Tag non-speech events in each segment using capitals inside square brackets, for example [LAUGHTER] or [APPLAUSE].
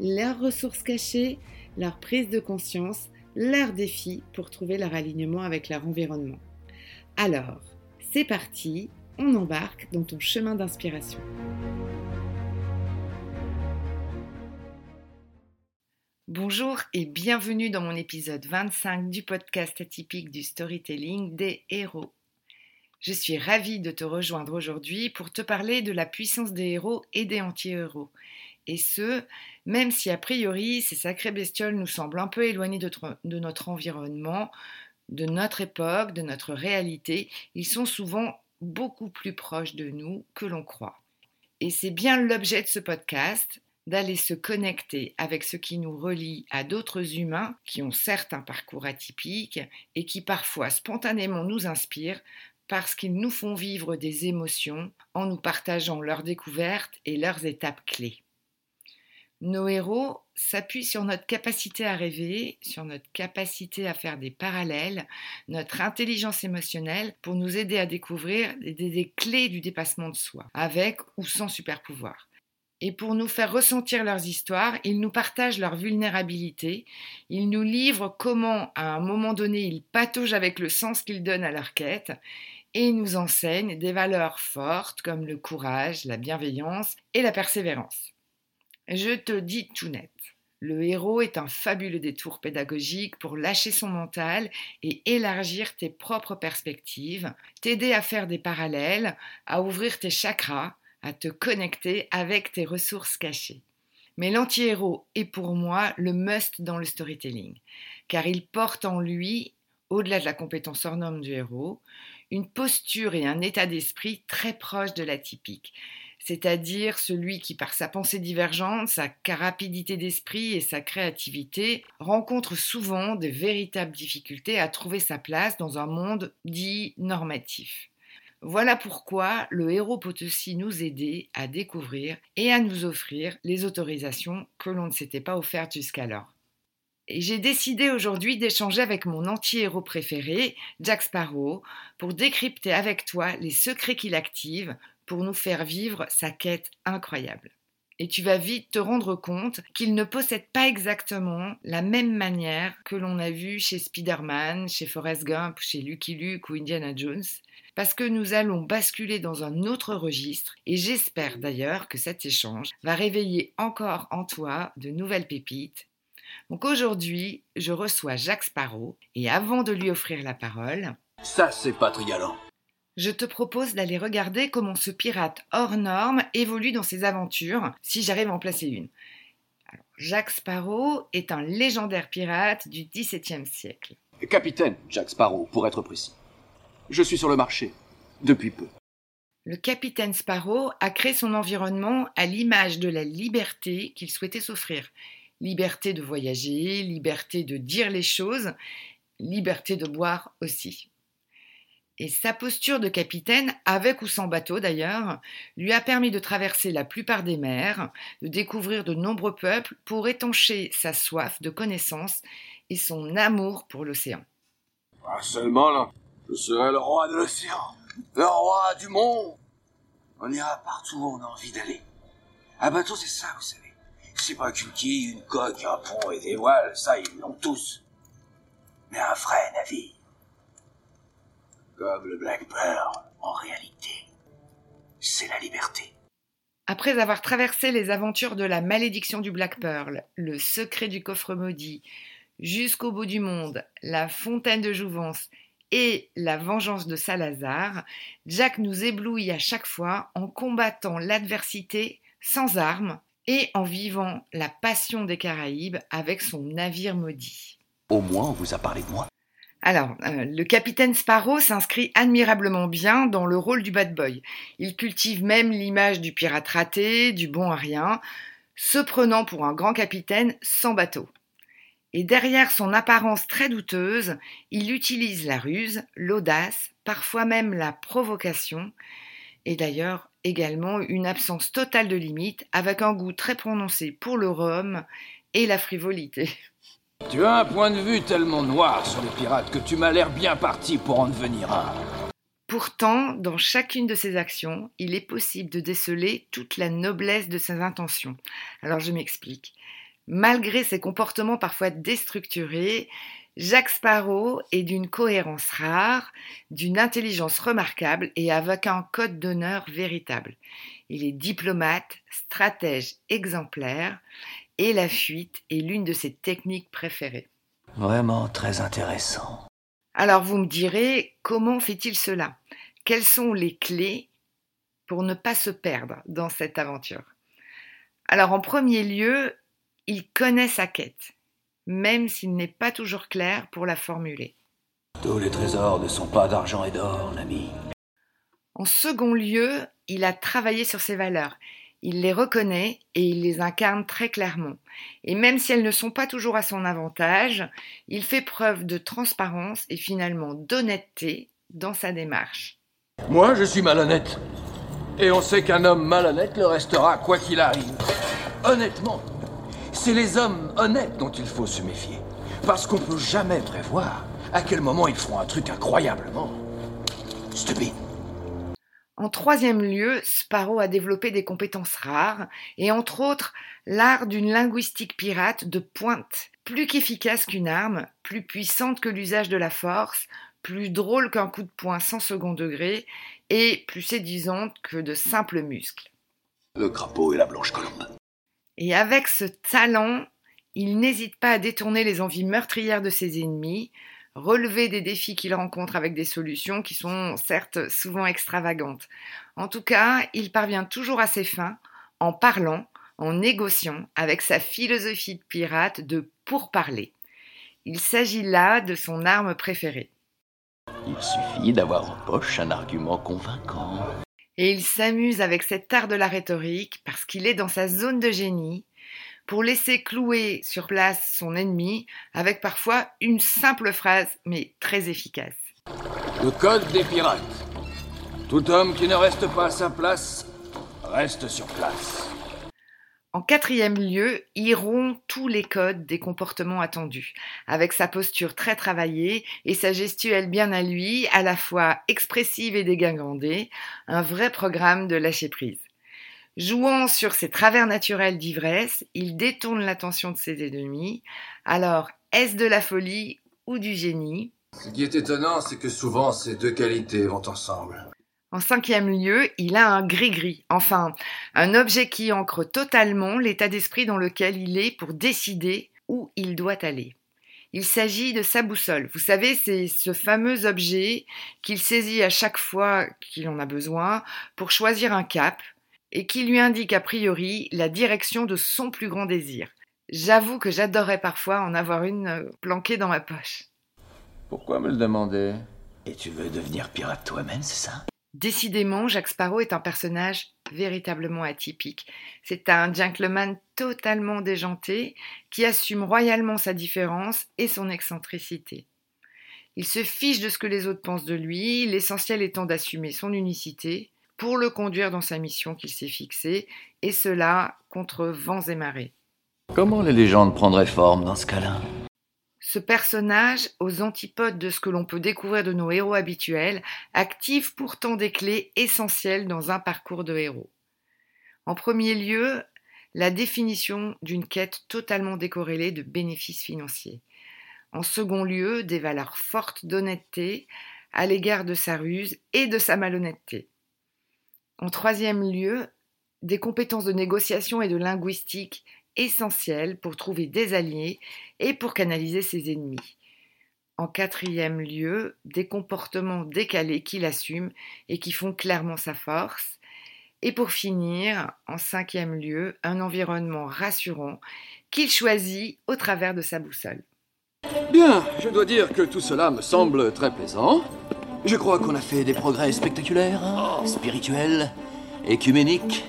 leurs ressources cachées, leur prise de conscience, leurs défis pour trouver leur alignement avec leur environnement. Alors, c'est parti, on embarque dans ton chemin d'inspiration. Bonjour et bienvenue dans mon épisode 25 du podcast atypique du storytelling des héros. Je suis ravie de te rejoindre aujourd'hui pour te parler de la puissance des héros et des anti-héros. Et ce, même si a priori ces sacrés bestioles nous semblent un peu éloignés de, de notre environnement, de notre époque, de notre réalité, ils sont souvent beaucoup plus proches de nous que l'on croit. Et c'est bien l'objet de ce podcast, d'aller se connecter avec ce qui nous relie à d'autres humains qui ont certes un parcours atypique et qui parfois spontanément nous inspirent parce qu'ils nous font vivre des émotions en nous partageant leurs découvertes et leurs étapes clés. Nos héros s'appuient sur notre capacité à rêver, sur notre capacité à faire des parallèles, notre intelligence émotionnelle pour nous aider à découvrir des, clés du dépassement de soi, avec ou sans super pouvoir. Et pour nous faire ressentir leurs histoires, ils nous partagent leur vulnérabilité, ils nous livrent comment, à un moment donné, ils pataugent avec le sens qu'ils donnent à leur quête, et ils nous enseignent des valeurs fortes comme le courage, la bienveillance et la persévérance. Je te dis tout net. Le héros est un fabuleux détour pédagogique pour lâcher son mental et élargir tes propres perspectives, t'aider à faire des parallèles, à ouvrir tes chakras, à te connecter avec tes ressources cachées. Mais l'anti-héros est pour moi le must dans le storytelling, car il porte en lui, au-delà de la compétence hors norme du héros, une posture et un état d'esprit très proches de l'atypique, c'est-à-dire celui qui, par sa pensée divergente, sa rapidité d'esprit et sa créativité, rencontre souvent de véritables difficultés à trouver sa place dans un monde dit normatif. Voilà pourquoi le héros peut aussi nous aider à découvrir et à nous offrir les autorisations que l'on ne s'était pas offertes jusqu'alors. Et j'ai décidé aujourd'hui d'échanger avec mon anti-héros préféré, Jack Sparrow, pour décrypter avec toi les secrets qu'il active pour nous faire vivre sa quête incroyable. Et tu vas vite te rendre compte qu'il ne possède pas exactement la même manière que l'on a vu chez Spider-Man, chez Forrest Gump, chez Lucky Luke ou Indiana Jones, parce que nous allons basculer dans un autre registre et j'espère d'ailleurs que cet échange va réveiller encore en toi de nouvelles pépites. Donc aujourd'hui, je reçois Jacques Sparrow et avant de lui offrir la parole, ça c'est pas trialant. Je te propose d'aller regarder comment ce pirate hors norme évolue dans ses aventures, si j'arrive à en placer une. Jacques Sparrow est un légendaire pirate du XVIIe siècle. Capitaine Jacques Sparrow, pour être précis. Je suis sur le marché, depuis peu. Le capitaine Sparrow a créé son environnement à l'image de la liberté qu'il souhaitait s'offrir. Liberté de voyager, liberté de dire les choses, liberté de boire aussi. Et sa posture de capitaine, avec ou sans bateau d'ailleurs, lui a permis de traverser la plupart des mers, de découvrir de nombreux peuples pour étancher sa soif de connaissances et son amour pour l'océan. Ah, seulement là, je serai le roi de l'océan, le roi du monde. On ira partout où on a envie d'aller. Un bateau, c'est ça, vous savez. C'est pas qu'une quille, une coque, un pont et des voiles, ça, ils l'ont tous. Mais un vrai navire. Comme le Black Pearl, en réalité, c'est la liberté. Après avoir traversé les aventures de la malédiction du Black Pearl, le secret du coffre maudit, jusqu'au bout du monde, la fontaine de jouvence et la vengeance de Salazar, Jack nous éblouit à chaque fois en combattant l'adversité sans armes et en vivant la passion des Caraïbes avec son navire maudit. Au moins, on vous a parlé de moi. Alors, euh, le capitaine Sparrow s'inscrit admirablement bien dans le rôle du bad boy. Il cultive même l'image du pirate raté, du bon à rien. se prenant pour un grand capitaine sans bateau. Et derrière son apparence très douteuse, il utilise la ruse, l'audace, parfois même la provocation, et d'ailleurs également une absence totale de limite, avec un goût très prononcé pour le rhum et la frivolité. [LAUGHS] Tu as un point de vue tellement noir sur les pirates que tu m'as l'air bien parti pour en devenir un. Pourtant, dans chacune de ses actions, il est possible de déceler toute la noblesse de ses intentions. Alors je m'explique. Malgré ses comportements parfois déstructurés, Jacques Sparrow est d'une cohérence rare, d'une intelligence remarquable et avec un code d'honneur véritable. Il est diplomate, stratège exemplaire et la fuite est l'une de ses techniques préférées. Vraiment très intéressant. Alors vous me direz, comment fait-il cela? Quelles sont les clés pour ne pas se perdre dans cette aventure? Alors en premier lieu, il connaît sa quête, même s'il n'est pas toujours clair pour la formuler. Tous les trésors ne sont pas d'argent et d'or, l'ami. En second lieu, il a travaillé sur ses valeurs. Il les reconnaît et il les incarne très clairement. Et même si elles ne sont pas toujours à son avantage, il fait preuve de transparence et finalement d'honnêteté dans sa démarche. Moi, je suis malhonnête. Et on sait qu'un homme malhonnête le restera quoi qu'il arrive. Honnêtement, c'est les hommes honnêtes dont il faut se méfier. Parce qu'on peut jamais prévoir à quel moment ils feront un truc incroyablement stupide. En troisième lieu, Sparrow a développé des compétences rares, et entre autres l'art d'une linguistique pirate de pointe, plus qu'efficace qu'une arme, plus puissante que l'usage de la force, plus drôle qu'un coup de poing sans second degré, et plus séduisante que de simples muscles. Le crapaud et la blanche colombe. Et avec ce talent, il n'hésite pas à détourner les envies meurtrières de ses ennemis, relever des défis qu'il rencontre avec des solutions qui sont certes souvent extravagantes. En tout cas, il parvient toujours à ses fins en parlant, en négociant avec sa philosophie de pirate de pourparler. Il s'agit là de son arme préférée. Il suffit d'avoir en poche un argument convaincant. Et il s'amuse avec cet art de la rhétorique parce qu'il est dans sa zone de génie pour laisser clouer sur place son ennemi avec parfois une simple phrase mais très efficace. Le code des pirates. Tout homme qui ne reste pas à sa place reste sur place. En quatrième lieu, il rompt tous les codes des comportements attendus, avec sa posture très travaillée et sa gestuelle bien à lui, à la fois expressive et dégingandée, un vrai programme de lâcher prise. Jouant sur ses travers naturels d'ivresse, il détourne l'attention de ses ennemis. Alors, est-ce de la folie ou du génie? Ce qui est étonnant, c'est que souvent ces deux qualités vont ensemble. En cinquième lieu, il a un gris-gris, enfin, un objet qui ancre totalement l'état d'esprit dans lequel il est pour décider où il doit aller. Il s'agit de sa boussole. Vous savez, c'est ce fameux objet qu'il saisit à chaque fois qu'il en a besoin pour choisir un cap, et qui lui indique a priori la direction de son plus grand désir. J'avoue que j'adorerais parfois en avoir une euh, planquée dans ma poche. Pourquoi me le demander? Et tu veux devenir pirate toi-même, c'est ça? Décidément, Jacques Sparrow est un personnage véritablement atypique. C'est un gentleman totalement déjanté qui assume royalement sa différence et son excentricité. Il se fiche de ce que les autres pensent de lui, l'essentiel étant d'assumer son unicité, pour le conduire dans sa mission qu'il s'est fixée, et cela contre vents et marées. Comment les légendes prendraient forme dans ce cas-là? Ce personnage, aux antipodes de ce que l'on peut découvrir de nos héros habituels, active pourtant des clés essentielles dans un parcours de héros. En premier lieu, la définition d'une quête totalement décorrélée de bénéfices financiers. En second lieu, des valeurs fortes d'honnêteté à l'égard de sa ruse et de sa malhonnêteté. En troisième lieu, des compétences de négociation et de linguistique essentielles pour trouver des alliés et pour canaliser ses ennemis. En quatrième lieu, des comportements décalés qu'il assume et qui font clairement sa force. Et pour finir, en cinquième lieu, un environnement rassurant qu'il choisit au travers de sa boussole. Bien, je dois dire que tout cela me semble très plaisant. Je crois qu'on a fait des progrès spectaculaires, hein, spirituels, écuméniques,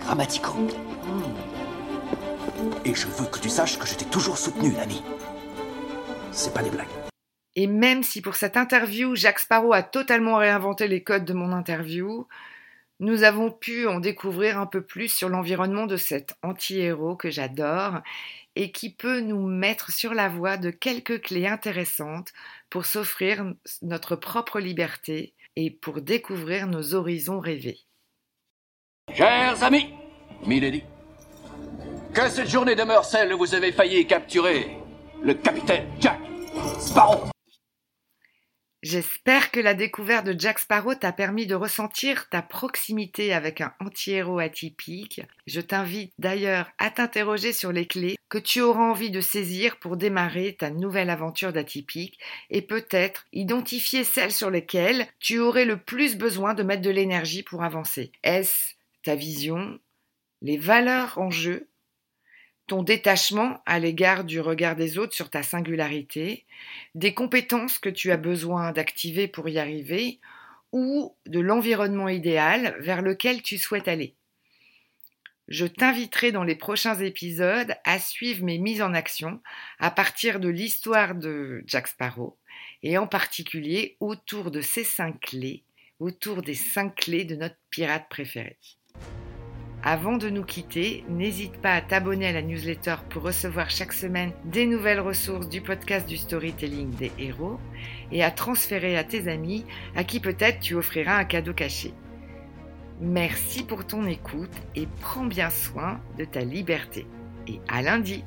grammaticaux. Et je veux que tu saches que je t'ai toujours soutenu, l'ami. C'est pas des blagues. Et même si pour cette interview, Jacques Sparrow a totalement réinventé les codes de mon interview, nous avons pu en découvrir un peu plus sur l'environnement de cet anti-héros que j'adore et qui peut nous mettre sur la voie de quelques clés intéressantes pour s'offrir notre propre liberté et pour découvrir nos horizons rêvés. Chers amis, Milady, que cette journée demeure celle où vous avez failli capturer le capitaine Jack Sparrow. J'espère que la découverte de Jack Sparrow t'a permis de ressentir ta proximité avec un anti-héros atypique. Je t'invite d'ailleurs à t'interroger sur les clés que tu auras envie de saisir pour démarrer ta nouvelle aventure d'atypique et peut-être identifier celles sur lesquelles tu aurais le plus besoin de mettre de l'énergie pour avancer. Est-ce ta vision, les valeurs en jeu, ton détachement à l'égard du regard des autres sur ta singularité, des compétences que tu as besoin d'activer pour y arriver, ou de l'environnement idéal vers lequel tu souhaites aller. Je t'inviterai dans les prochains épisodes à suivre mes mises en action à partir de l'histoire de Jack Sparrow et en particulier autour de ces cinq clés, autour des cinq clés de notre pirate préféré. Avant de nous quitter, n'hésite pas à t'abonner à la newsletter pour recevoir chaque semaine des nouvelles ressources du podcast du storytelling des héros et à transférer à tes amis à qui peut-être tu offriras un cadeau caché. Merci pour ton écoute et prends bien soin de ta liberté. Et à lundi